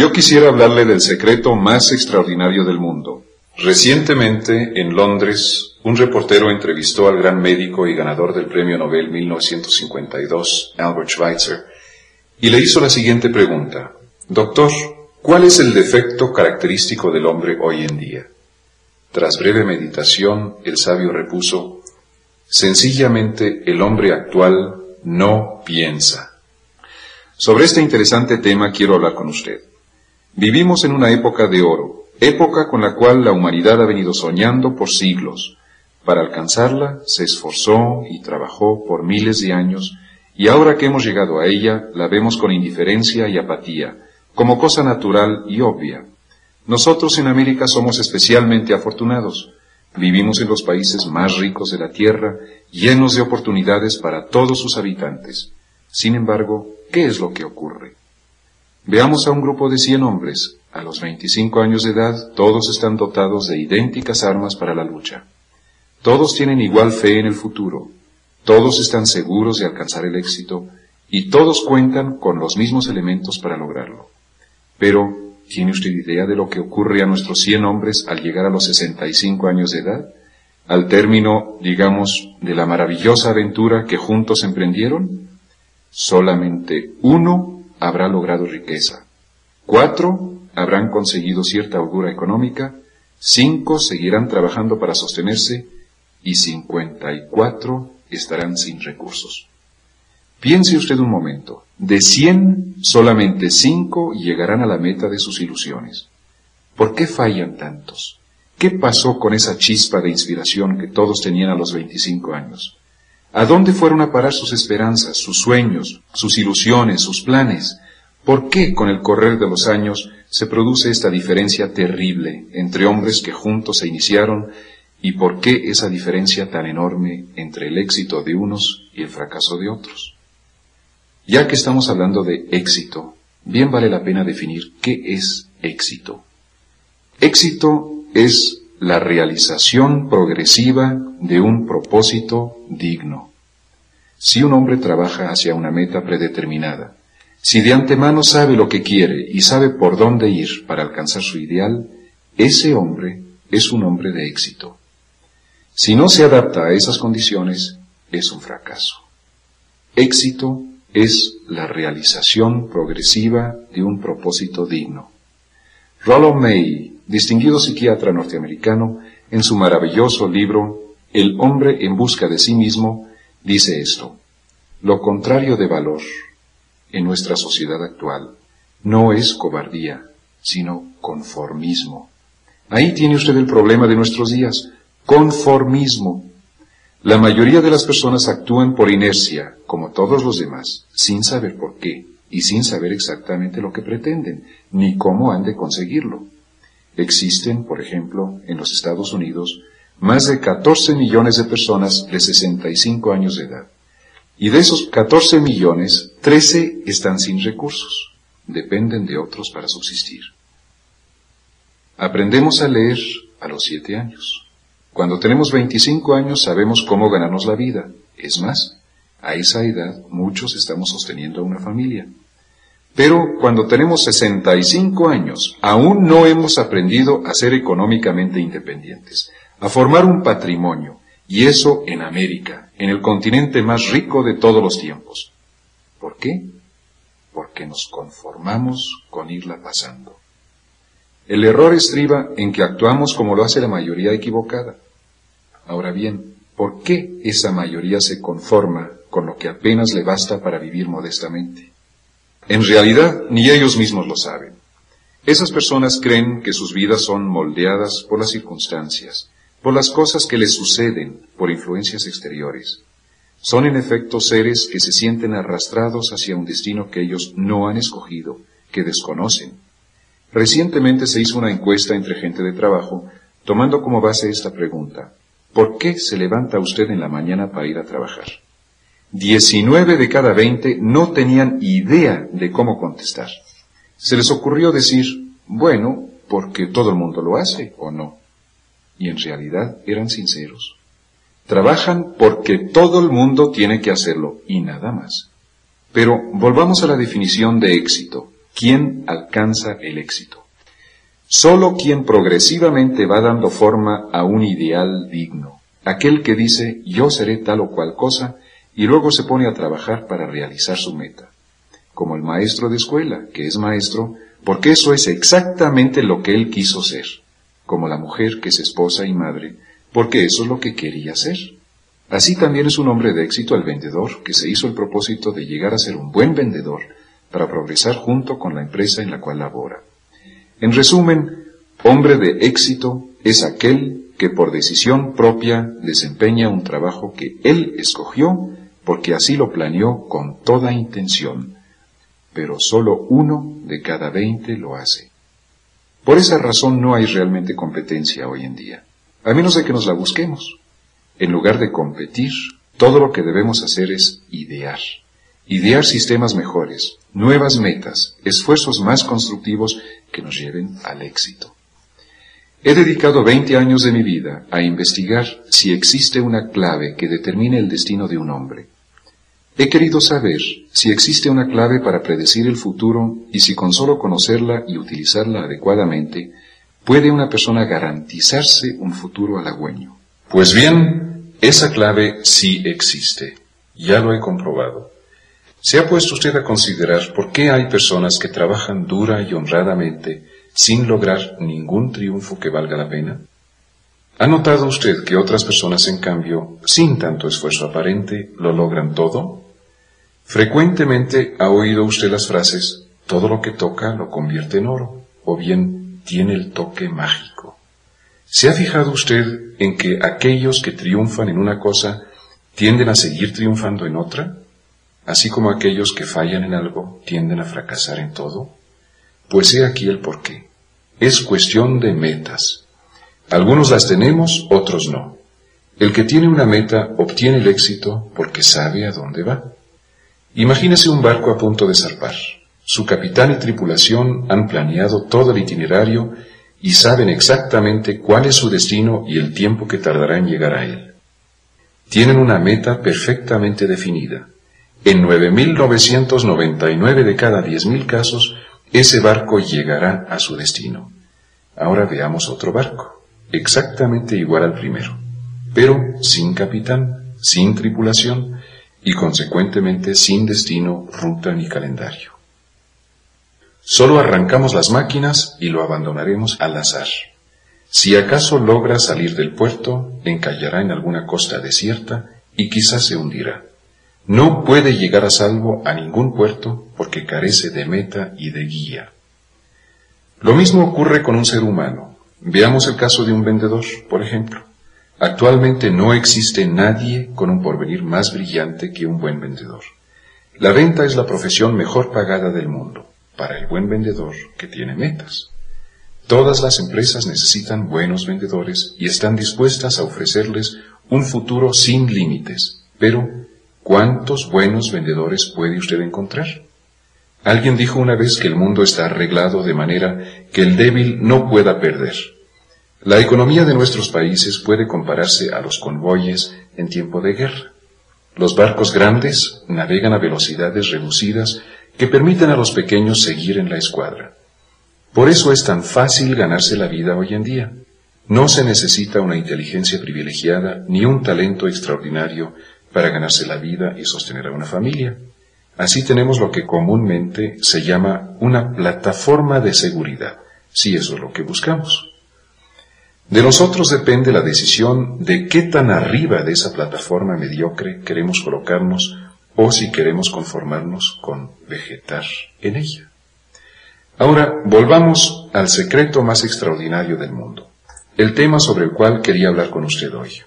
Yo quisiera hablarle del secreto más extraordinario del mundo. Recientemente, en Londres, un reportero entrevistó al gran médico y ganador del Premio Nobel 1952, Albert Schweitzer, y le hizo la siguiente pregunta. Doctor, ¿cuál es el defecto característico del hombre hoy en día? Tras breve meditación, el sabio repuso, Sencillamente el hombre actual no piensa. Sobre este interesante tema quiero hablar con usted. Vivimos en una época de oro, época con la cual la humanidad ha venido soñando por siglos. Para alcanzarla se esforzó y trabajó por miles de años, y ahora que hemos llegado a ella, la vemos con indiferencia y apatía, como cosa natural y obvia. Nosotros en América somos especialmente afortunados. Vivimos en los países más ricos de la Tierra, llenos de oportunidades para todos sus habitantes. Sin embargo, ¿qué es lo que ocurre? Veamos a un grupo de cien hombres. A los 25 años de edad, todos están dotados de idénticas armas para la lucha. Todos tienen igual fe en el futuro. Todos están seguros de alcanzar el éxito y todos cuentan con los mismos elementos para lograrlo. Pero, ¿tiene usted idea de lo que ocurre a nuestros cien hombres al llegar a los 65 años de edad? Al término, digamos, de la maravillosa aventura que juntos emprendieron? Solamente uno habrá logrado riqueza. Cuatro habrán conseguido cierta holgura económica. Cinco seguirán trabajando para sostenerse y cincuenta y cuatro estarán sin recursos. Piense usted un momento. De cien, solamente cinco llegarán a la meta de sus ilusiones. ¿Por qué fallan tantos? ¿Qué pasó con esa chispa de inspiración que todos tenían a los 25 años? ¿A dónde fueron a parar sus esperanzas, sus sueños, sus ilusiones, sus planes? ¿Por qué con el correr de los años se produce esta diferencia terrible entre hombres que juntos se iniciaron y por qué esa diferencia tan enorme entre el éxito de unos y el fracaso de otros? Ya que estamos hablando de éxito, bien vale la pena definir qué es éxito. Éxito es la realización progresiva de un propósito digno. Si un hombre trabaja hacia una meta predeterminada, si de antemano sabe lo que quiere y sabe por dónde ir para alcanzar su ideal, ese hombre es un hombre de éxito. Si no se adapta a esas condiciones, es un fracaso. Éxito es la realización progresiva de un propósito digno. Rollo May distinguido psiquiatra norteamericano, en su maravilloso libro El hombre en busca de sí mismo, dice esto. Lo contrario de valor en nuestra sociedad actual no es cobardía, sino conformismo. Ahí tiene usted el problema de nuestros días, conformismo. La mayoría de las personas actúan por inercia, como todos los demás, sin saber por qué y sin saber exactamente lo que pretenden, ni cómo han de conseguirlo. Existen, por ejemplo, en los Estados Unidos, más de 14 millones de personas de 65 años de edad. Y de esos 14 millones, 13 están sin recursos. Dependen de otros para subsistir. Aprendemos a leer a los 7 años. Cuando tenemos 25 años sabemos cómo ganarnos la vida. Es más, a esa edad muchos estamos sosteniendo una familia. Pero cuando tenemos 65 años, aún no hemos aprendido a ser económicamente independientes, a formar un patrimonio, y eso en América, en el continente más rico de todos los tiempos. ¿Por qué? Porque nos conformamos con irla pasando. El error estriba en que actuamos como lo hace la mayoría equivocada. Ahora bien, ¿por qué esa mayoría se conforma con lo que apenas le basta para vivir modestamente? En realidad, ni ellos mismos lo saben. Esas personas creen que sus vidas son moldeadas por las circunstancias, por las cosas que les suceden, por influencias exteriores. Son en efecto seres que se sienten arrastrados hacia un destino que ellos no han escogido, que desconocen. Recientemente se hizo una encuesta entre gente de trabajo, tomando como base esta pregunta. ¿Por qué se levanta usted en la mañana para ir a trabajar? Diecinueve de cada veinte no tenían idea de cómo contestar. Se les ocurrió decir, bueno, porque todo el mundo lo hace, ¿o no? Y en realidad eran sinceros. Trabajan porque todo el mundo tiene que hacerlo y nada más. Pero volvamos a la definición de éxito. ¿Quién alcanza el éxito? Solo quien progresivamente va dando forma a un ideal digno. Aquel que dice yo seré tal o cual cosa y luego se pone a trabajar para realizar su meta. Como el maestro de escuela, que es maestro, porque eso es exactamente lo que él quiso ser. Como la mujer que es esposa y madre, porque eso es lo que quería ser. Así también es un hombre de éxito el vendedor que se hizo el propósito de llegar a ser un buen vendedor para progresar junto con la empresa en la cual labora. En resumen, hombre de éxito es aquel que por decisión propia desempeña un trabajo que él escogió porque así lo planeó con toda intención, pero solo uno de cada veinte lo hace. Por esa razón no hay realmente competencia hoy en día a menos de que nos la busquemos. En lugar de competir, todo lo que debemos hacer es idear. Idear sistemas mejores, nuevas metas, esfuerzos más constructivos que nos lleven al éxito. He dedicado 20 años de mi vida a investigar si existe una clave que determine el destino de un hombre. He querido saber si existe una clave para predecir el futuro y si con solo conocerla y utilizarla adecuadamente ¿Puede una persona garantizarse un futuro halagüeño? Pues bien, esa clave sí existe. Ya lo he comprobado. ¿Se ha puesto usted a considerar por qué hay personas que trabajan dura y honradamente sin lograr ningún triunfo que valga la pena? ¿Ha notado usted que otras personas, en cambio, sin tanto esfuerzo aparente, lo logran todo? Frecuentemente ha oído usted las frases, todo lo que toca lo convierte en oro, o bien, tiene el toque mágico. ¿Se ha fijado usted en que aquellos que triunfan en una cosa tienden a seguir triunfando en otra? Así como aquellos que fallan en algo tienden a fracasar en todo? Pues he aquí el porqué. Es cuestión de metas. Algunos las tenemos, otros no. El que tiene una meta obtiene el éxito porque sabe a dónde va. Imagínese un barco a punto de zarpar. Su capitán y tripulación han planeado todo el itinerario y saben exactamente cuál es su destino y el tiempo que tardará en llegar a él. Tienen una meta perfectamente definida. En 9.999 de cada 10.000 casos, ese barco llegará a su destino. Ahora veamos otro barco, exactamente igual al primero, pero sin capitán, sin tripulación y consecuentemente sin destino, ruta ni calendario. Solo arrancamos las máquinas y lo abandonaremos al azar. Si acaso logra salir del puerto, encallará en alguna costa desierta y quizás se hundirá. No puede llegar a salvo a ningún puerto porque carece de meta y de guía. Lo mismo ocurre con un ser humano. Veamos el caso de un vendedor, por ejemplo. Actualmente no existe nadie con un porvenir más brillante que un buen vendedor. La venta es la profesión mejor pagada del mundo para el buen vendedor que tiene metas. Todas las empresas necesitan buenos vendedores y están dispuestas a ofrecerles un futuro sin límites. Pero, ¿cuántos buenos vendedores puede usted encontrar? Alguien dijo una vez que el mundo está arreglado de manera que el débil no pueda perder. La economía de nuestros países puede compararse a los convoyes en tiempo de guerra. Los barcos grandes navegan a velocidades reducidas que permiten a los pequeños seguir en la escuadra. Por eso es tan fácil ganarse la vida hoy en día. No se necesita una inteligencia privilegiada ni un talento extraordinario para ganarse la vida y sostener a una familia. Así tenemos lo que comúnmente se llama una plataforma de seguridad, si eso es lo que buscamos. De nosotros depende la decisión de qué tan arriba de esa plataforma mediocre queremos colocarnos o si queremos conformarnos con vegetar en ella. Ahora, volvamos al secreto más extraordinario del mundo, el tema sobre el cual quería hablar con usted hoy.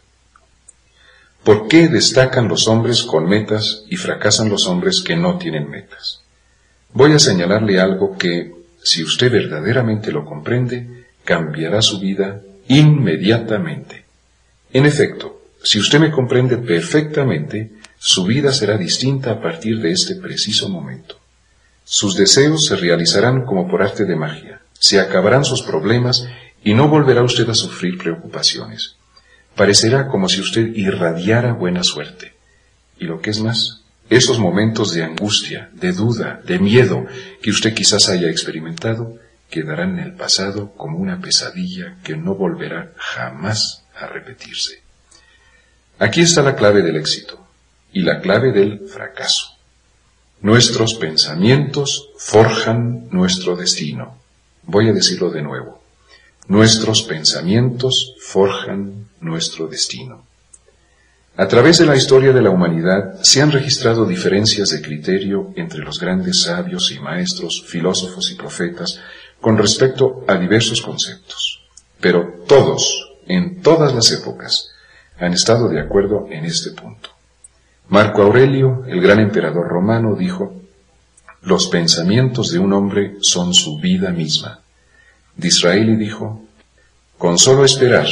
¿Por qué destacan los hombres con metas y fracasan los hombres que no tienen metas? Voy a señalarle algo que, si usted verdaderamente lo comprende, cambiará su vida inmediatamente. En efecto, si usted me comprende perfectamente, su vida será distinta a partir de este preciso momento. Sus deseos se realizarán como por arte de magia, se acabarán sus problemas y no volverá usted a sufrir preocupaciones. Parecerá como si usted irradiara buena suerte. Y lo que es más, esos momentos de angustia, de duda, de miedo que usted quizás haya experimentado, quedarán en el pasado como una pesadilla que no volverá jamás a repetirse. Aquí está la clave del éxito y la clave del fracaso. Nuestros pensamientos forjan nuestro destino. Voy a decirlo de nuevo. Nuestros pensamientos forjan nuestro destino. A través de la historia de la humanidad se han registrado diferencias de criterio entre los grandes sabios y maestros, filósofos y profetas con respecto a diversos conceptos. Pero todos, en todas las épocas, han estado de acuerdo en este punto. Marco Aurelio, el gran emperador romano, dijo, los pensamientos de un hombre son su vida misma. Disraeli dijo, con solo esperar,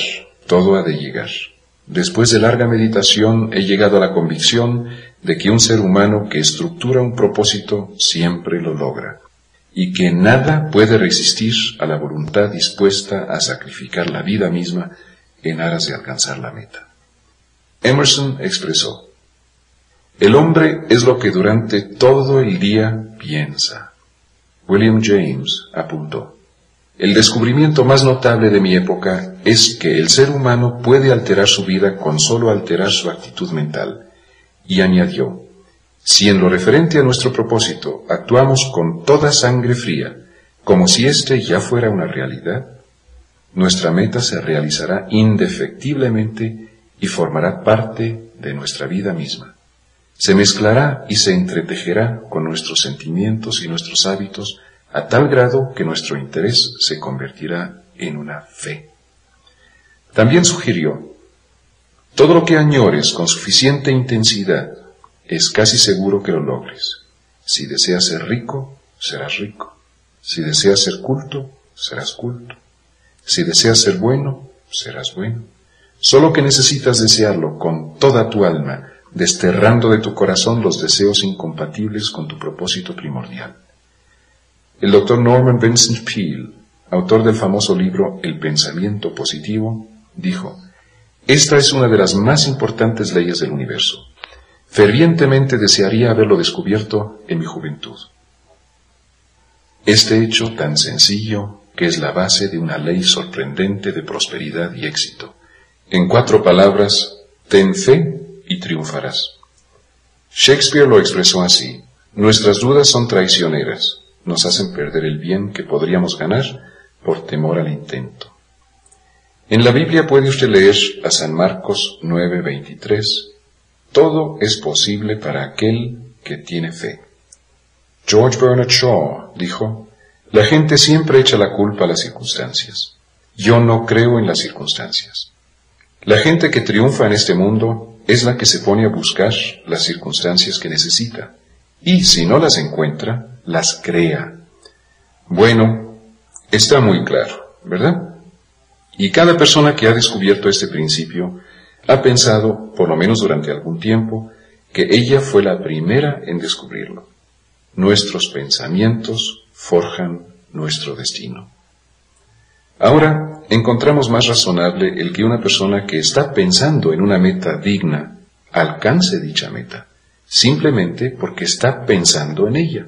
todo ha de llegar. Después de larga meditación he llegado a la convicción de que un ser humano que estructura un propósito siempre lo logra, y que nada puede resistir a la voluntad dispuesta a sacrificar la vida misma en aras de alcanzar la meta. Emerson expresó, el hombre es lo que durante todo el día piensa. William James apuntó, el descubrimiento más notable de mi época es que el ser humano puede alterar su vida con solo alterar su actitud mental. Y añadió, si en lo referente a nuestro propósito actuamos con toda sangre fría, como si éste ya fuera una realidad, nuestra meta se realizará indefectiblemente y formará parte de nuestra vida misma. Se mezclará y se entretejerá con nuestros sentimientos y nuestros hábitos a tal grado que nuestro interés se convertirá en una fe. También sugirió, todo lo que añores con suficiente intensidad es casi seguro que lo logres. Si deseas ser rico, serás rico. Si deseas ser culto, serás culto. Si deseas ser bueno, serás bueno. Solo que necesitas desearlo con toda tu alma, desterrando de tu corazón los deseos incompatibles con tu propósito primordial. El doctor Norman Vincent Peale, autor del famoso libro El pensamiento positivo, dijo, Esta es una de las más importantes leyes del universo. Fervientemente desearía haberlo descubierto en mi juventud. Este hecho tan sencillo, que es la base de una ley sorprendente de prosperidad y éxito. En cuatro palabras, ten fe y triunfarás. Shakespeare lo expresó así, nuestras dudas son traicioneras, nos hacen perder el bien que podríamos ganar por temor al intento. En la Biblia puede usted leer a San Marcos 9:23, todo es posible para aquel que tiene fe. George Bernard Shaw dijo, la gente siempre echa la culpa a las circunstancias. Yo no creo en las circunstancias. La gente que triunfa en este mundo es la que se pone a buscar las circunstancias que necesita. Y si no las encuentra, las crea. Bueno, está muy claro, ¿verdad? Y cada persona que ha descubierto este principio ha pensado, por lo menos durante algún tiempo, que ella fue la primera en descubrirlo. Nuestros pensamientos forjan nuestro destino. Ahora encontramos más razonable el que una persona que está pensando en una meta digna alcance dicha meta, simplemente porque está pensando en ella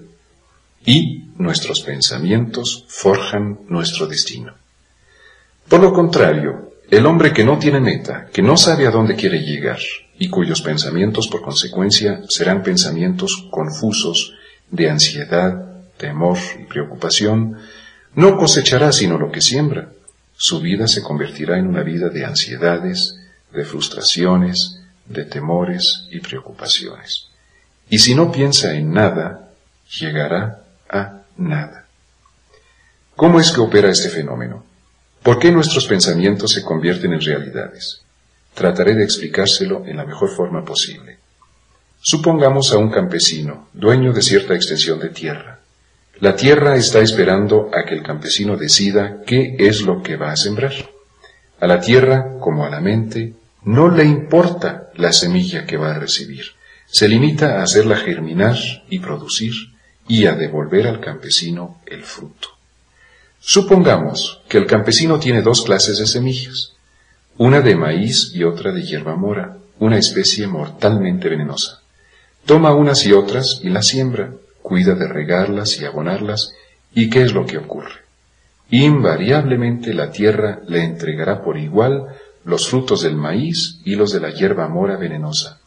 y nuestros pensamientos forjan nuestro destino. Por lo contrario, el hombre que no tiene meta, que no sabe a dónde quiere llegar y cuyos pensamientos por consecuencia serán pensamientos confusos de ansiedad, temor y preocupación, no cosechará sino lo que siembra. Su vida se convertirá en una vida de ansiedades, de frustraciones, de temores y preocupaciones. Y si no piensa en nada, llegará a nada. ¿Cómo es que opera este fenómeno? ¿Por qué nuestros pensamientos se convierten en realidades? trataré de explicárselo en la mejor forma posible. Supongamos a un campesino, dueño de cierta extensión de tierra. La tierra está esperando a que el campesino decida qué es lo que va a sembrar. A la tierra, como a la mente, no le importa la semilla que va a recibir. Se limita a hacerla germinar y producir y a devolver al campesino el fruto. Supongamos que el campesino tiene dos clases de semillas, una de maíz y otra de hierba mora, una especie mortalmente venenosa. Toma unas y otras y las siembra, cuida de regarlas y abonarlas, ¿y qué es lo que ocurre? Invariablemente la tierra le entregará por igual los frutos del maíz y los de la hierba mora venenosa.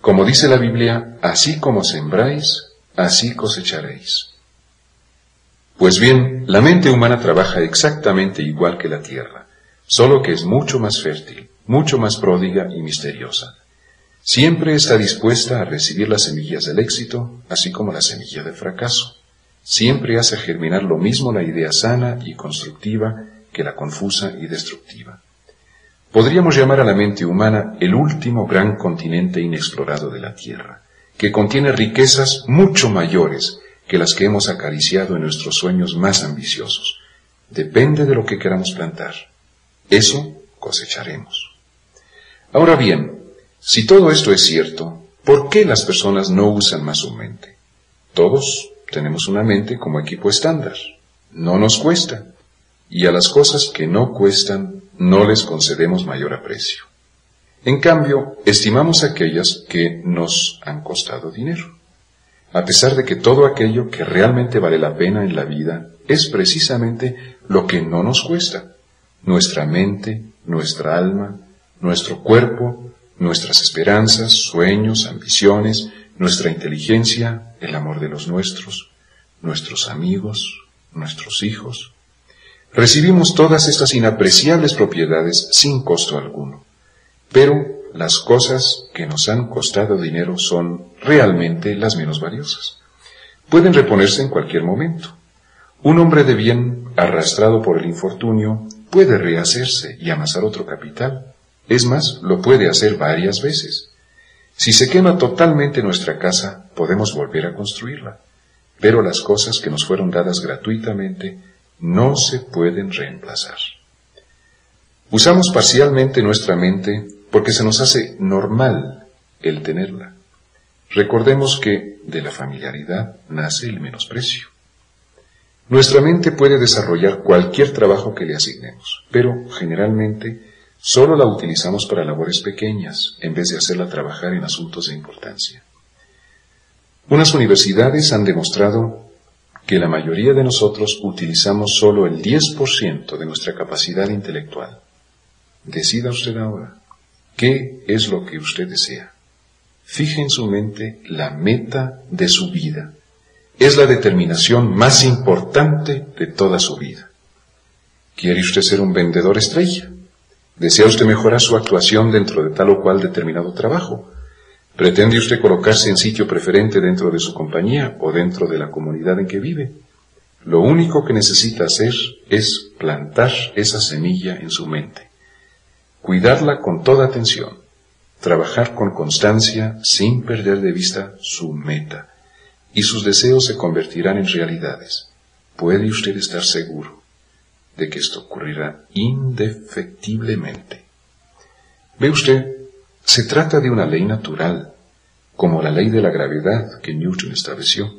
Como dice la Biblia, así como sembráis, así cosecharéis. Pues bien, la mente humana trabaja exactamente igual que la tierra, solo que es mucho más fértil, mucho más pródiga y misteriosa. Siempre está dispuesta a recibir las semillas del éxito, así como la semilla del fracaso. Siempre hace germinar lo mismo la idea sana y constructiva que la confusa y destructiva. Podríamos llamar a la mente humana el último gran continente inexplorado de la Tierra que contiene riquezas mucho mayores que las que hemos acariciado en nuestros sueños más ambiciosos. Depende de lo que queramos plantar. Eso cosecharemos. Ahora bien, si todo esto es cierto, ¿por qué las personas no usan más su mente? Todos tenemos una mente como equipo estándar. No nos cuesta. Y a las cosas que no cuestan no les concedemos mayor aprecio. En cambio, estimamos aquellas que nos han costado dinero, a pesar de que todo aquello que realmente vale la pena en la vida es precisamente lo que no nos cuesta, nuestra mente, nuestra alma, nuestro cuerpo, nuestras esperanzas, sueños, ambiciones, nuestra inteligencia, el amor de los nuestros, nuestros amigos, nuestros hijos. Recibimos todas estas inapreciables propiedades sin costo alguno. Pero las cosas que nos han costado dinero son realmente las menos valiosas. Pueden reponerse en cualquier momento. Un hombre de bien, arrastrado por el infortunio, puede rehacerse y amasar otro capital. Es más, lo puede hacer varias veces. Si se quema totalmente nuestra casa, podemos volver a construirla. Pero las cosas que nos fueron dadas gratuitamente no se pueden reemplazar. Usamos parcialmente nuestra mente porque se nos hace normal el tenerla. Recordemos que de la familiaridad nace el menosprecio. Nuestra mente puede desarrollar cualquier trabajo que le asignemos, pero generalmente solo la utilizamos para labores pequeñas en vez de hacerla trabajar en asuntos de importancia. Unas universidades han demostrado que la mayoría de nosotros utilizamos solo el 10% de nuestra capacidad intelectual. Decida usted ahora. ¿Qué es lo que usted desea? Fije en su mente la meta de su vida. Es la determinación más importante de toda su vida. ¿Quiere usted ser un vendedor estrella? ¿Desea usted mejorar su actuación dentro de tal o cual determinado trabajo? ¿Pretende usted colocarse en sitio preferente dentro de su compañía o dentro de la comunidad en que vive? Lo único que necesita hacer es plantar esa semilla en su mente cuidarla con toda atención, trabajar con constancia sin perder de vista su meta, y sus deseos se convertirán en realidades. Puede usted estar seguro de que esto ocurrirá indefectiblemente. Ve usted, se trata de una ley natural, como la ley de la gravedad que Newton estableció.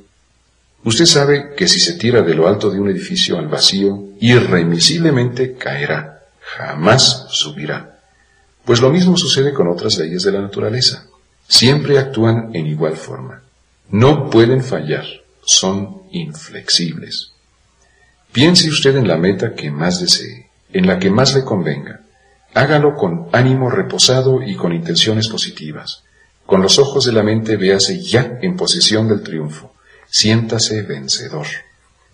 Usted sabe que si se tira de lo alto de un edificio al vacío, irremisiblemente caerá jamás subirá. Pues lo mismo sucede con otras leyes de la naturaleza. Siempre actúan en igual forma. No pueden fallar, son inflexibles. Piense usted en la meta que más desee, en la que más le convenga. Hágalo con ánimo reposado y con intenciones positivas. Con los ojos de la mente véase ya en posesión del triunfo. Siéntase vencedor.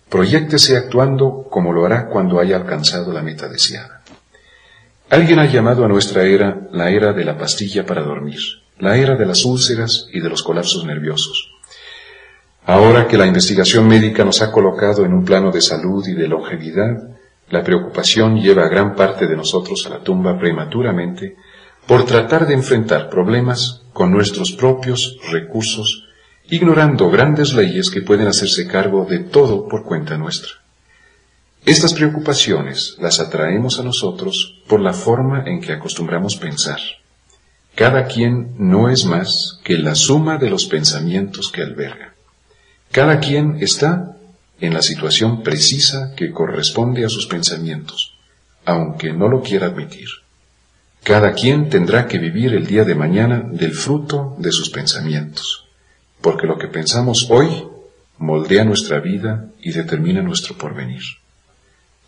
Proyéctese actuando como lo hará cuando haya alcanzado la meta deseada. Alguien ha llamado a nuestra era la era de la pastilla para dormir, la era de las úlceras y de los colapsos nerviosos. Ahora que la investigación médica nos ha colocado en un plano de salud y de longevidad, la preocupación lleva a gran parte de nosotros a la tumba prematuramente por tratar de enfrentar problemas con nuestros propios recursos, ignorando grandes leyes que pueden hacerse cargo de todo por cuenta nuestra. Estas preocupaciones las atraemos a nosotros por la forma en que acostumbramos pensar. Cada quien no es más que la suma de los pensamientos que alberga. Cada quien está en la situación precisa que corresponde a sus pensamientos, aunque no lo quiera admitir. Cada quien tendrá que vivir el día de mañana del fruto de sus pensamientos, porque lo que pensamos hoy moldea nuestra vida y determina nuestro porvenir.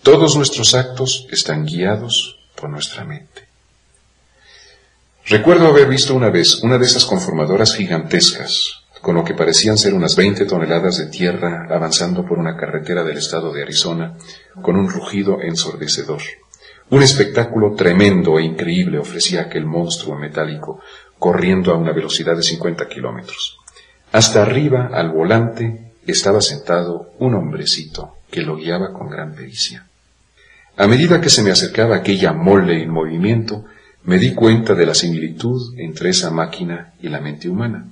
Todos nuestros actos están guiados por nuestra mente. Recuerdo haber visto una vez una de esas conformadoras gigantescas, con lo que parecían ser unas 20 toneladas de tierra avanzando por una carretera del estado de Arizona, con un rugido ensordecedor. Un espectáculo tremendo e increíble ofrecía aquel monstruo metálico, corriendo a una velocidad de 50 kilómetros. Hasta arriba, al volante, estaba sentado un hombrecito que lo guiaba con gran pericia. A medida que se me acercaba aquella mole en movimiento, me di cuenta de la similitud entre esa máquina y la mente humana.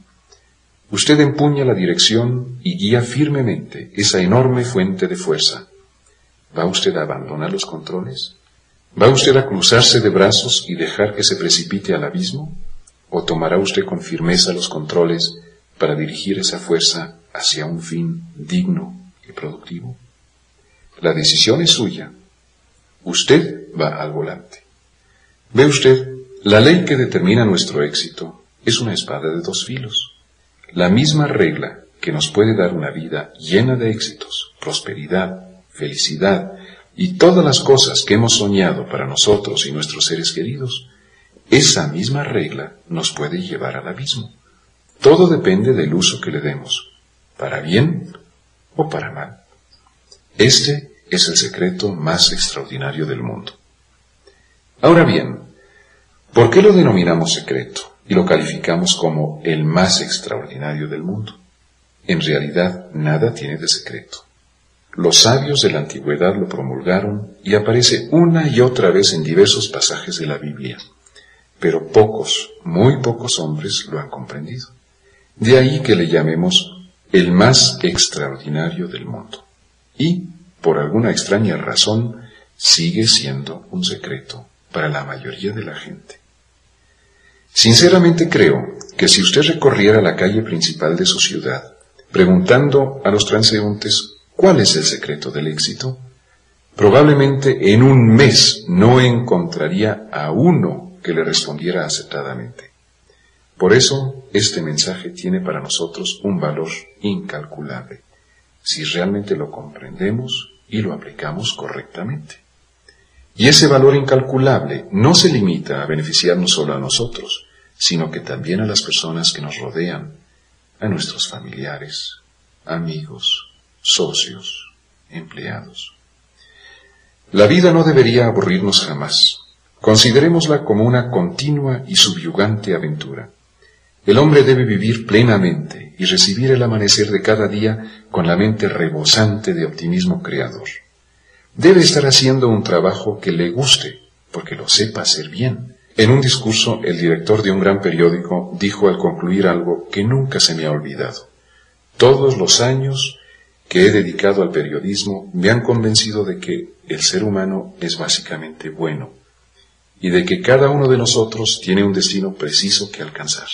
Usted empuña la dirección y guía firmemente esa enorme fuente de fuerza. ¿Va usted a abandonar los controles? ¿Va usted a cruzarse de brazos y dejar que se precipite al abismo? ¿O tomará usted con firmeza los controles para dirigir esa fuerza hacia un fin digno y productivo? La decisión es suya. Usted va al volante. Ve usted, la ley que determina nuestro éxito es una espada de dos filos. La misma regla que nos puede dar una vida llena de éxitos, prosperidad, felicidad y todas las cosas que hemos soñado para nosotros y nuestros seres queridos, esa misma regla nos puede llevar al abismo. Todo depende del uso que le demos, para bien o para mal. Este es el secreto más extraordinario del mundo. Ahora bien, ¿por qué lo denominamos secreto y lo calificamos como el más extraordinario del mundo? En realidad, nada tiene de secreto. Los sabios de la antigüedad lo promulgaron y aparece una y otra vez en diversos pasajes de la Biblia, pero pocos, muy pocos hombres lo han comprendido. De ahí que le llamemos el más extraordinario del mundo. Y, por alguna extraña razón, sigue siendo un secreto para la mayoría de la gente. Sinceramente creo que si usted recorriera la calle principal de su ciudad, preguntando a los transeúntes cuál es el secreto del éxito, probablemente en un mes no encontraría a uno que le respondiera aceptadamente. Por eso, este mensaje tiene para nosotros un valor incalculable, si realmente lo comprendemos y lo aplicamos correctamente. Y ese valor incalculable no se limita a beneficiarnos solo a nosotros, sino que también a las personas que nos rodean, a nuestros familiares, amigos, socios, empleados. La vida no debería aburrirnos jamás. Considerémosla como una continua y subyugante aventura. El hombre debe vivir plenamente y recibir el amanecer de cada día con la mente rebosante de optimismo creador. Debe estar haciendo un trabajo que le guste, porque lo sepa hacer bien. En un discurso, el director de un gran periódico dijo al concluir algo que nunca se me ha olvidado. Todos los años que he dedicado al periodismo me han convencido de que el ser humano es básicamente bueno y de que cada uno de nosotros tiene un destino preciso que alcanzar.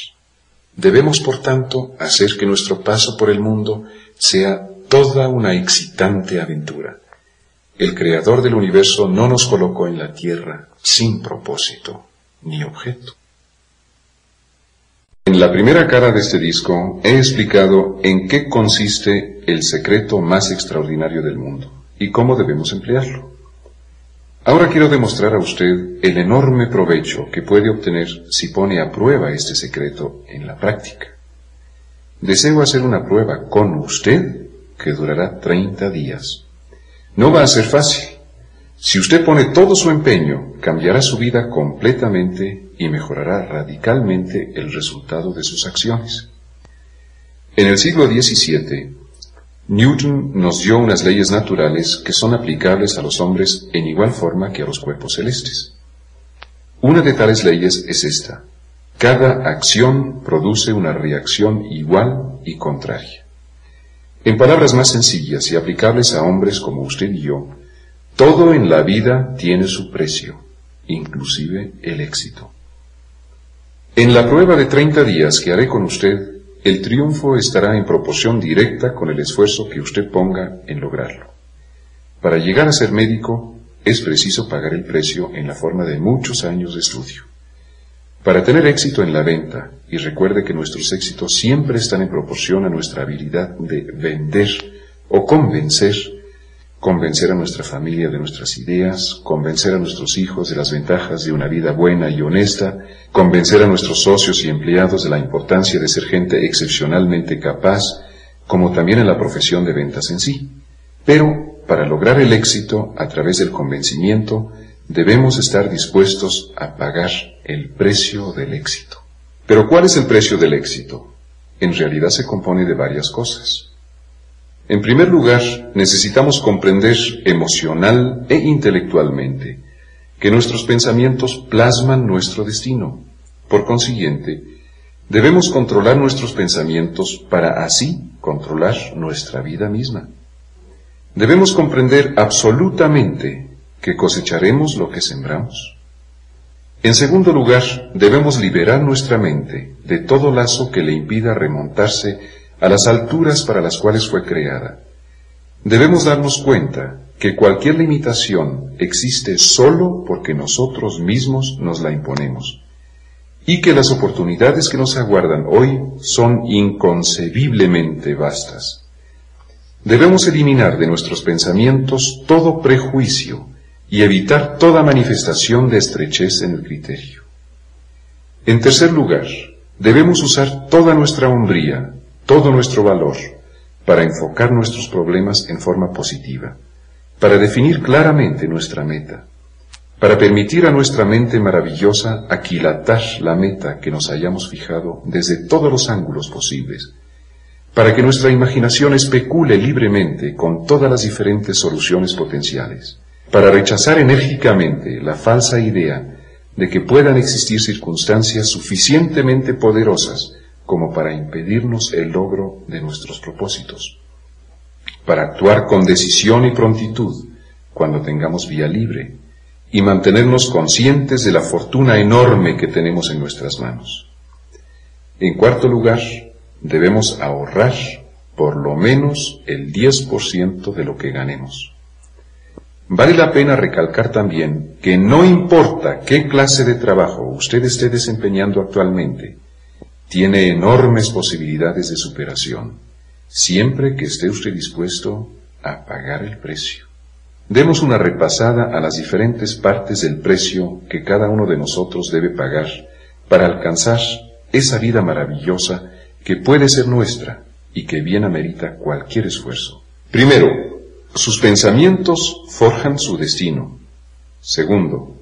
Debemos, por tanto, hacer que nuestro paso por el mundo sea toda una excitante aventura el creador del universo no nos colocó en la tierra sin propósito ni objeto. En la primera cara de este disco he explicado en qué consiste el secreto más extraordinario del mundo y cómo debemos emplearlo. Ahora quiero demostrar a usted el enorme provecho que puede obtener si pone a prueba este secreto en la práctica. Deseo hacer una prueba con usted que durará 30 días. No va a ser fácil. Si usted pone todo su empeño, cambiará su vida completamente y mejorará radicalmente el resultado de sus acciones. En el siglo XVII, Newton nos dio unas leyes naturales que son aplicables a los hombres en igual forma que a los cuerpos celestes. Una de tales leyes es esta. Cada acción produce una reacción igual y contraria. En palabras más sencillas y aplicables a hombres como usted y yo, todo en la vida tiene su precio, inclusive el éxito. En la prueba de 30 días que haré con usted, el triunfo estará en proporción directa con el esfuerzo que usted ponga en lograrlo. Para llegar a ser médico es preciso pagar el precio en la forma de muchos años de estudio. Para tener éxito en la venta, y recuerde que nuestros éxitos siempre están en proporción a nuestra habilidad de vender o convencer, convencer a nuestra familia de nuestras ideas, convencer a nuestros hijos de las ventajas de una vida buena y honesta, convencer a nuestros socios y empleados de la importancia de ser gente excepcionalmente capaz, como también en la profesión de ventas en sí. Pero, para lograr el éxito a través del convencimiento, debemos estar dispuestos a pagar el precio del éxito. Pero ¿cuál es el precio del éxito? En realidad se compone de varias cosas. En primer lugar, necesitamos comprender emocional e intelectualmente que nuestros pensamientos plasman nuestro destino. Por consiguiente, debemos controlar nuestros pensamientos para así controlar nuestra vida misma. Debemos comprender absolutamente que cosecharemos lo que sembramos. En segundo lugar, debemos liberar nuestra mente de todo lazo que le impida remontarse a las alturas para las cuales fue creada. Debemos darnos cuenta que cualquier limitación existe solo porque nosotros mismos nos la imponemos y que las oportunidades que nos aguardan hoy son inconcebiblemente vastas. Debemos eliminar de nuestros pensamientos todo prejuicio y evitar toda manifestación de estrechez en el criterio. En tercer lugar, debemos usar toda nuestra hombría, todo nuestro valor, para enfocar nuestros problemas en forma positiva, para definir claramente nuestra meta, para permitir a nuestra mente maravillosa aquilatar la meta que nos hayamos fijado desde todos los ángulos posibles, para que nuestra imaginación especule libremente con todas las diferentes soluciones potenciales, para rechazar enérgicamente la falsa idea de que puedan existir circunstancias suficientemente poderosas como para impedirnos el logro de nuestros propósitos, para actuar con decisión y prontitud cuando tengamos vía libre y mantenernos conscientes de la fortuna enorme que tenemos en nuestras manos. En cuarto lugar, debemos ahorrar por lo menos el 10% de lo que ganemos. Vale la pena recalcar también que no importa qué clase de trabajo usted esté desempeñando actualmente, tiene enormes posibilidades de superación, siempre que esté usted dispuesto a pagar el precio. Demos una repasada a las diferentes partes del precio que cada uno de nosotros debe pagar para alcanzar esa vida maravillosa que puede ser nuestra y que bien amerita cualquier esfuerzo. Primero, sus pensamientos forjan su destino. Segundo,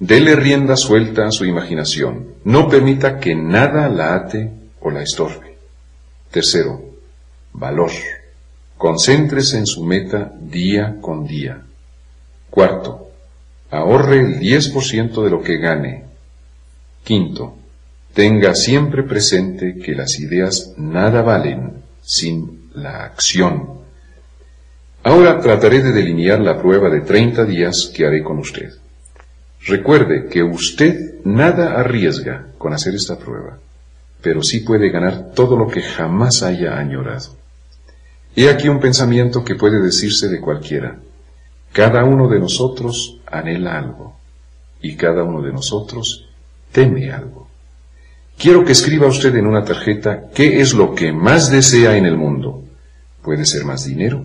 dele rienda suelta a su imaginación. No permita que nada la ate o la estorbe. Tercero, valor. Concéntrese en su meta día con día. Cuarto, ahorre el 10% de lo que gane. Quinto, tenga siempre presente que las ideas nada valen sin la acción. Ahora trataré de delinear la prueba de 30 días que haré con usted. Recuerde que usted nada arriesga con hacer esta prueba, pero sí puede ganar todo lo que jamás haya añorado. He aquí un pensamiento que puede decirse de cualquiera. Cada uno de nosotros anhela algo y cada uno de nosotros teme algo. Quiero que escriba usted en una tarjeta qué es lo que más desea en el mundo. Puede ser más dinero,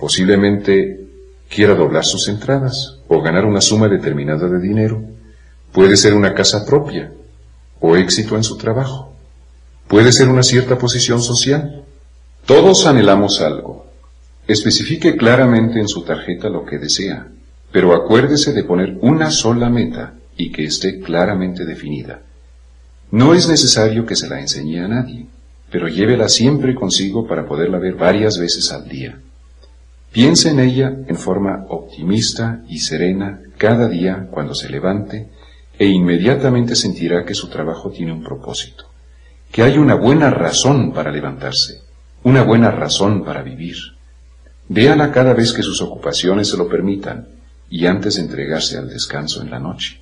Posiblemente quiera doblar sus entradas o ganar una suma determinada de dinero. Puede ser una casa propia o éxito en su trabajo. Puede ser una cierta posición social. Todos anhelamos algo. Especifique claramente en su tarjeta lo que desea, pero acuérdese de poner una sola meta y que esté claramente definida. No es necesario que se la enseñe a nadie, pero llévela siempre consigo para poderla ver varias veces al día. Piense en ella en forma optimista y serena cada día cuando se levante e inmediatamente sentirá que su trabajo tiene un propósito, que hay una buena razón para levantarse, una buena razón para vivir. Véala cada vez que sus ocupaciones se lo permitan y antes de entregarse al descanso en la noche.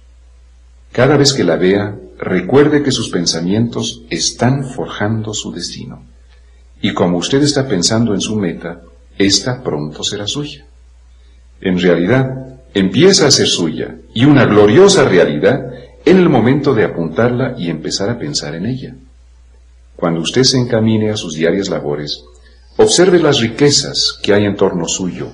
Cada vez que la vea, recuerde que sus pensamientos están forjando su destino. Y como usted está pensando en su meta, ésta pronto será suya. En realidad, empieza a ser suya y una gloriosa realidad en el momento de apuntarla y empezar a pensar en ella. Cuando usted se encamine a sus diarias labores, observe las riquezas que hay en torno suyo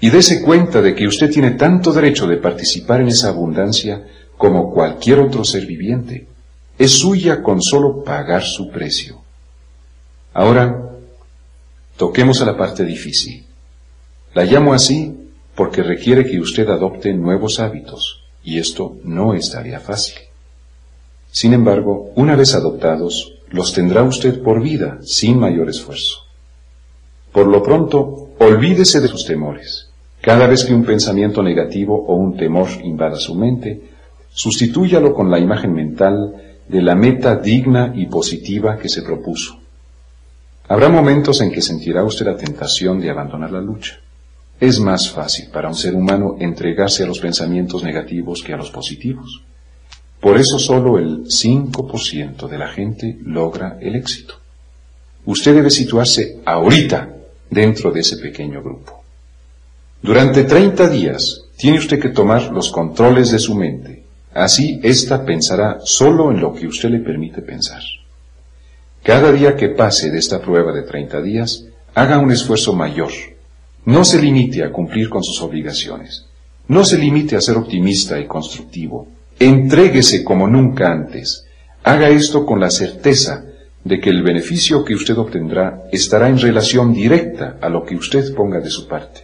y dése cuenta de que usted tiene tanto derecho de participar en esa abundancia como cualquier otro ser viviente. Es suya con solo pagar su precio. Ahora, toquemos a la parte difícil. La llamo así porque requiere que usted adopte nuevos hábitos, y esto no es tarea fácil. Sin embargo, una vez adoptados, los tendrá usted por vida, sin mayor esfuerzo. Por lo pronto, olvídese de sus temores. Cada vez que un pensamiento negativo o un temor invada su mente, sustitúyalo con la imagen mental de la meta digna y positiva que se propuso. Habrá momentos en que sentirá usted la tentación de abandonar la lucha. Es más fácil para un ser humano entregarse a los pensamientos negativos que a los positivos. Por eso solo el 5% de la gente logra el éxito. Usted debe situarse ahorita dentro de ese pequeño grupo. Durante 30 días tiene usted que tomar los controles de su mente. Así ésta pensará solo en lo que usted le permite pensar. Cada día que pase de esta prueba de 30 días, haga un esfuerzo mayor no se limite a cumplir con sus obligaciones. No se limite a ser optimista y constructivo. Entréguese como nunca antes. Haga esto con la certeza de que el beneficio que usted obtendrá estará en relación directa a lo que usted ponga de su parte.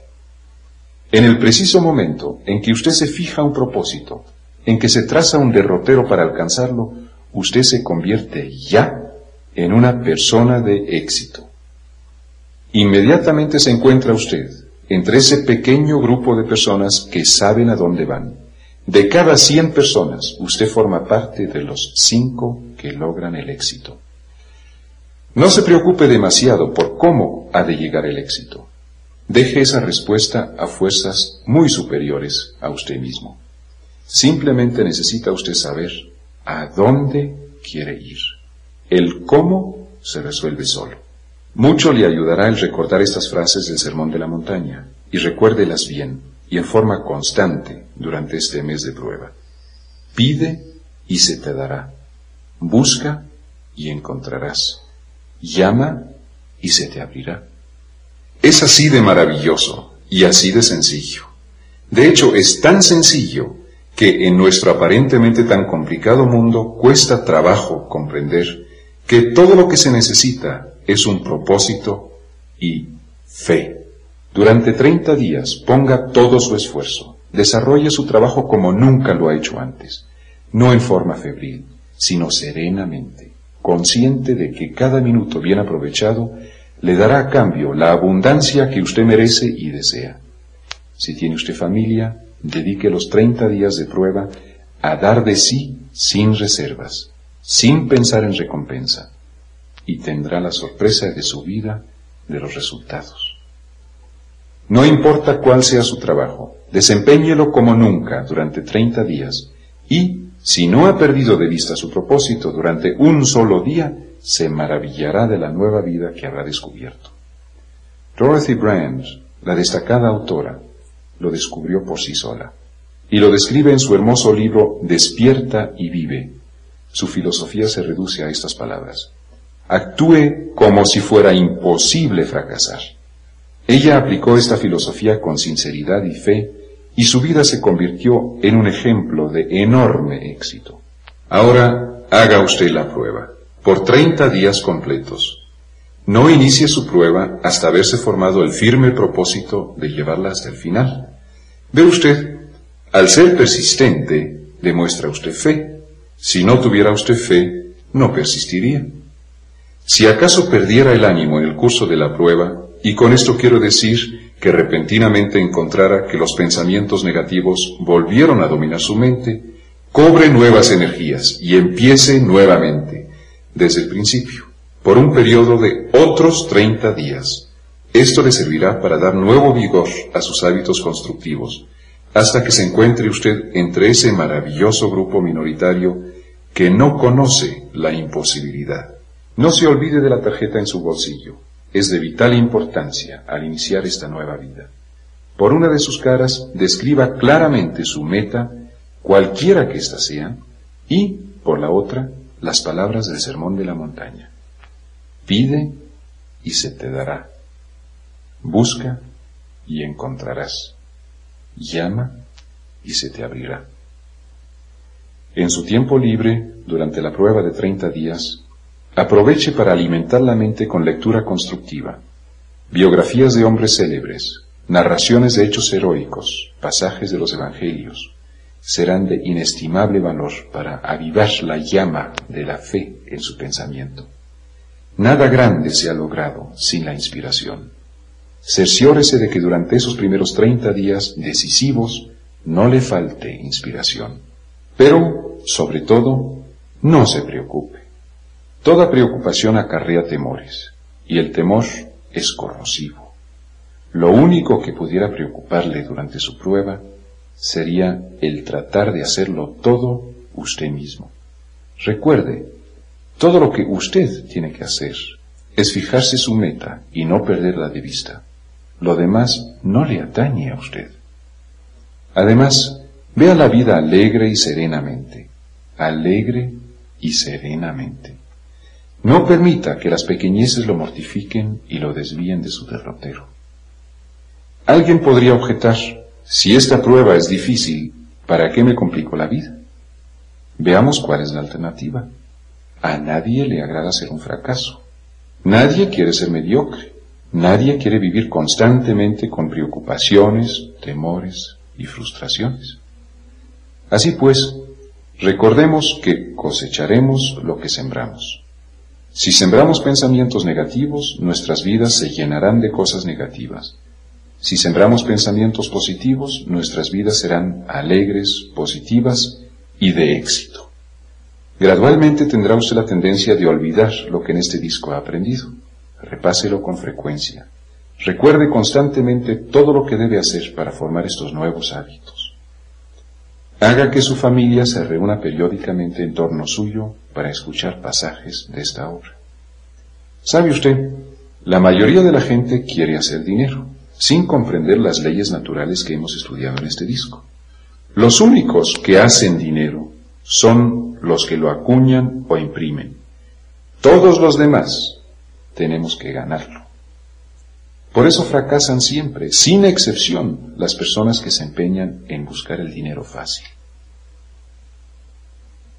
En el preciso momento en que usted se fija un propósito, en que se traza un derrotero para alcanzarlo, usted se convierte ya en una persona de éxito. Inmediatamente se encuentra usted entre ese pequeño grupo de personas que saben a dónde van. De cada 100 personas, usted forma parte de los cinco que logran el éxito. No se preocupe demasiado por cómo ha de llegar el éxito. Deje esa respuesta a fuerzas muy superiores a usted mismo. Simplemente necesita usted saber a dónde quiere ir. El cómo se resuelve solo. Mucho le ayudará el recordar estas frases del Sermón de la Montaña, y recuérdelas bien y en forma constante durante este mes de prueba. Pide y se te dará. Busca y encontrarás. Llama y se te abrirá. Es así de maravilloso y así de sencillo. De hecho, es tan sencillo que en nuestro aparentemente tan complicado mundo cuesta trabajo comprender que todo lo que se necesita es un propósito y fe. Durante 30 días ponga todo su esfuerzo, desarrolle su trabajo como nunca lo ha hecho antes, no en forma febril, sino serenamente, consciente de que cada minuto bien aprovechado le dará a cambio la abundancia que usted merece y desea. Si tiene usted familia, dedique los 30 días de prueba a dar de sí sin reservas, sin pensar en recompensa, y tendrá la sorpresa de su vida de los resultados. No importa cuál sea su trabajo, desempeñelo como nunca durante 30 días y, si no ha perdido de vista su propósito durante un solo día, se maravillará de la nueva vida que habrá descubierto. Dorothy Brand, la destacada autora, lo descubrió por sí sola y lo describe en su hermoso libro Despierta y vive. Su filosofía se reduce a estas palabras. Actúe como si fuera imposible fracasar. Ella aplicó esta filosofía con sinceridad y fe y su vida se convirtió en un ejemplo de enorme éxito. Ahora haga usted la prueba, por 30 días completos. No inicie su prueba hasta haberse formado el firme propósito de llevarla hasta el final. Ve usted, al ser persistente, demuestra usted fe. Si no tuviera usted fe, no persistiría. Si acaso perdiera el ánimo en el curso de la prueba, y con esto quiero decir que repentinamente encontrara que los pensamientos negativos volvieron a dominar su mente, cobre nuevas energías y empiece nuevamente, desde el principio, por un periodo de otros 30 días. Esto le servirá para dar nuevo vigor a sus hábitos constructivos, hasta que se encuentre usted entre ese maravilloso grupo minoritario que no conoce la imposibilidad. No se olvide de la tarjeta en su bolsillo. Es de vital importancia al iniciar esta nueva vida. Por una de sus caras describa claramente su meta, cualquiera que ésta sea, y, por la otra, las palabras del Sermón de la Montaña. Pide y se te dará. Busca y encontrarás. Llama y se te abrirá. En su tiempo libre, durante la prueba de 30 días, aproveche para alimentar la mente con lectura constructiva, biografías de hombres célebres, narraciones de hechos heroicos, pasajes de los evangelios, serán de inestimable valor para avivar la llama de la fe en su pensamiento. Nada grande se ha logrado sin la inspiración. Cerciórese de que durante esos primeros treinta días decisivos no le falte inspiración. Pero, sobre todo, no se preocupe. Toda preocupación acarrea temores, y el temor es corrosivo. Lo único que pudiera preocuparle durante su prueba sería el tratar de hacerlo todo usted mismo. Recuerde, todo lo que usted tiene que hacer es fijarse su meta y no perderla de vista. Lo demás no le atañe a usted. Además, vea la vida alegre y serenamente, alegre y serenamente. No permita que las pequeñeces lo mortifiquen y lo desvíen de su derrotero. Alguien podría objetar, si esta prueba es difícil, ¿para qué me complico la vida? Veamos cuál es la alternativa. A nadie le agrada ser un fracaso. Nadie quiere ser mediocre. Nadie quiere vivir constantemente con preocupaciones, temores y frustraciones. Así pues, recordemos que cosecharemos lo que sembramos. Si sembramos pensamientos negativos, nuestras vidas se llenarán de cosas negativas. Si sembramos pensamientos positivos, nuestras vidas serán alegres, positivas y de éxito. Gradualmente tendrá usted la tendencia de olvidar lo que en este disco ha aprendido. Repáselo con frecuencia. Recuerde constantemente todo lo que debe hacer para formar estos nuevos hábitos. Haga que su familia se reúna periódicamente en torno suyo para escuchar pasajes de esta obra. ¿Sabe usted? La mayoría de la gente quiere hacer dinero, sin comprender las leyes naturales que hemos estudiado en este disco. Los únicos que hacen dinero son los que lo acuñan o imprimen. Todos los demás tenemos que ganarlo. Por eso fracasan siempre, sin excepción, las personas que se empeñan en buscar el dinero fácil.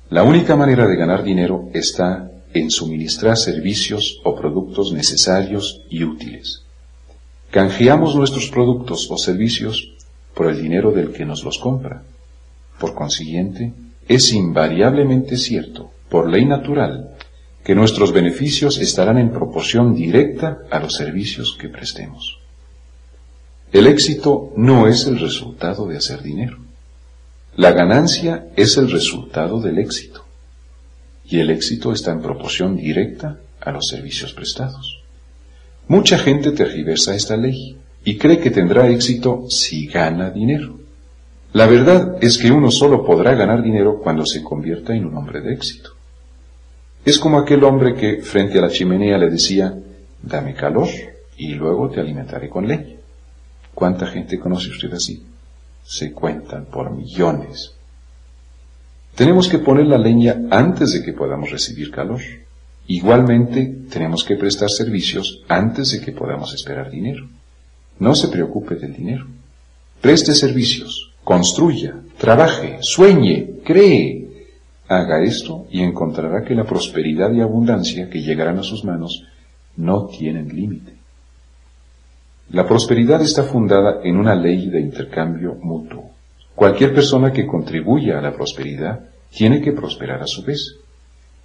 La única manera de ganar dinero está en suministrar servicios o productos necesarios y útiles. Canjeamos nuestros productos o servicios por el dinero del que nos los compra. Por consiguiente, es invariablemente cierto, por ley natural, que nuestros beneficios estarán en proporción directa a los servicios que prestemos. El éxito no es el resultado de hacer dinero. La ganancia es el resultado del éxito. Y el éxito está en proporción directa a los servicios prestados. Mucha gente tergiversa esta ley y cree que tendrá éxito si gana dinero. La verdad es que uno solo podrá ganar dinero cuando se convierta en un hombre de éxito. Es como aquel hombre que frente a la chimenea le decía, dame calor y luego te alimentaré con leña. ¿Cuánta gente conoce usted así? Se cuentan por millones. Tenemos que poner la leña antes de que podamos recibir calor. Igualmente, tenemos que prestar servicios antes de que podamos esperar dinero. No se preocupe del dinero. Preste servicios, construya, trabaje, sueñe, cree. Haga esto y encontrará que la prosperidad y abundancia que llegarán a sus manos no tienen límite. La prosperidad está fundada en una ley de intercambio mutuo. Cualquier persona que contribuya a la prosperidad tiene que prosperar a su vez.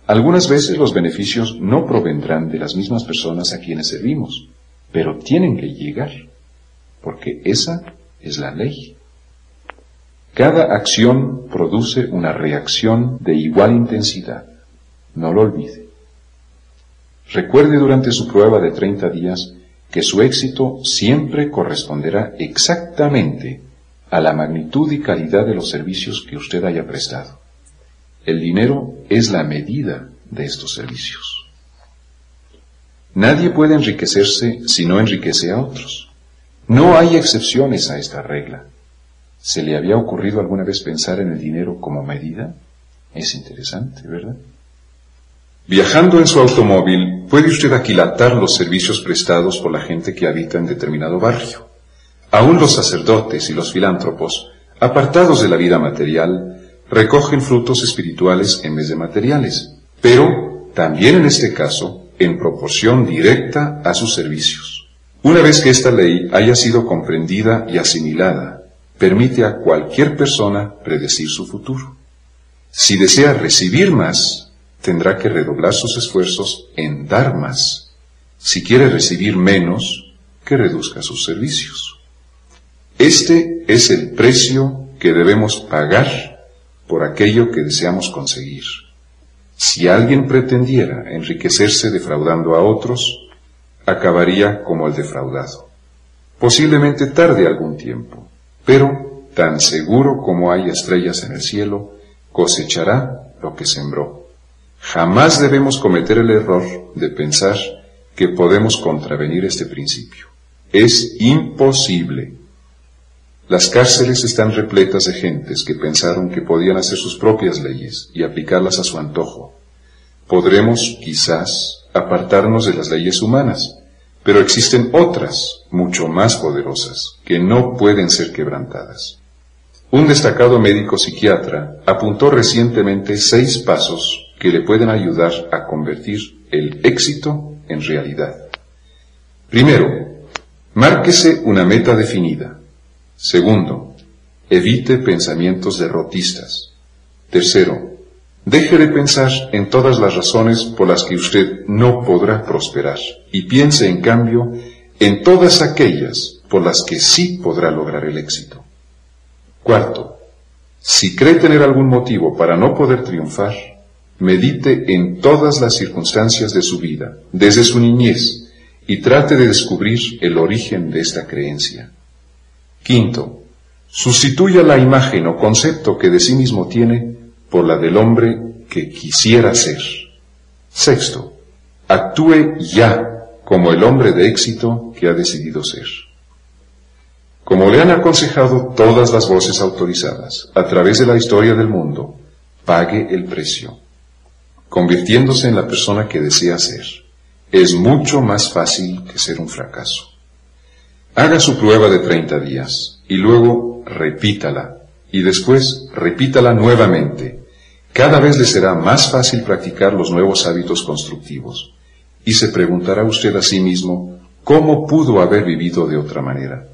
Algunas veces los beneficios no provendrán de las mismas personas a quienes servimos, pero tienen que llegar, porque esa es la ley. Cada acción produce una reacción de igual intensidad. No lo olvide. Recuerde durante su prueba de 30 días que su éxito siempre corresponderá exactamente a la magnitud y calidad de los servicios que usted haya prestado. El dinero es la medida de estos servicios. Nadie puede enriquecerse si no enriquece a otros. No hay excepciones a esta regla. ¿Se le había ocurrido alguna vez pensar en el dinero como medida? Es interesante, ¿verdad? Viajando en su automóvil, puede usted aquilatar los servicios prestados por la gente que habita en determinado barrio. Aún los sacerdotes y los filántropos, apartados de la vida material, recogen frutos espirituales en vez de materiales, pero también en este caso en proporción directa a sus servicios. Una vez que esta ley haya sido comprendida y asimilada, permite a cualquier persona predecir su futuro. Si desea recibir más, tendrá que redoblar sus esfuerzos en dar más. Si quiere recibir menos, que reduzca sus servicios. Este es el precio que debemos pagar por aquello que deseamos conseguir. Si alguien pretendiera enriquecerse defraudando a otros, acabaría como el defraudado. Posiblemente tarde algún tiempo, pero tan seguro como hay estrellas en el cielo, cosechará lo que sembró. Jamás debemos cometer el error de pensar que podemos contravenir este principio. Es imposible. Las cárceles están repletas de gentes que pensaron que podían hacer sus propias leyes y aplicarlas a su antojo. Podremos, quizás, apartarnos de las leyes humanas, pero existen otras, mucho más poderosas, que no pueden ser quebrantadas. Un destacado médico psiquiatra apuntó recientemente seis pasos que le pueden ayudar a convertir el éxito en realidad. Primero, márquese una meta definida. Segundo, evite pensamientos derrotistas. Tercero, deje de pensar en todas las razones por las que usted no podrá prosperar y piense en cambio en todas aquellas por las que sí podrá lograr el éxito. Cuarto, si cree tener algún motivo para no poder triunfar, medite en todas las circunstancias de su vida, desde su niñez, y trate de descubrir el origen de esta creencia. Quinto, sustituya la imagen o concepto que de sí mismo tiene por la del hombre que quisiera ser. Sexto, actúe ya como el hombre de éxito que ha decidido ser. Como le han aconsejado todas las voces autorizadas a través de la historia del mundo, pague el precio, convirtiéndose en la persona que desea ser. Es mucho más fácil que ser un fracaso. Haga su prueba de 30 días y luego repítala y después repítala nuevamente. Cada vez le será más fácil practicar los nuevos hábitos constructivos y se preguntará usted a sí mismo cómo pudo haber vivido de otra manera.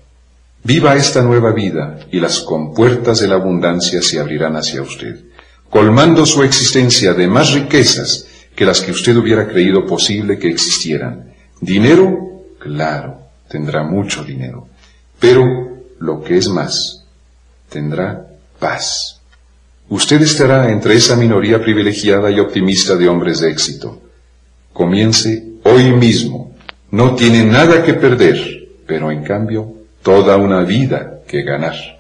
Viva esta nueva vida y las compuertas de la abundancia se abrirán hacia usted, colmando su existencia de más riquezas que las que usted hubiera creído posible que existieran. ¿Dinero? Claro tendrá mucho dinero, pero lo que es más, tendrá paz. Usted estará entre esa minoría privilegiada y optimista de hombres de éxito. Comience hoy mismo. No tiene nada que perder, pero en cambio toda una vida que ganar.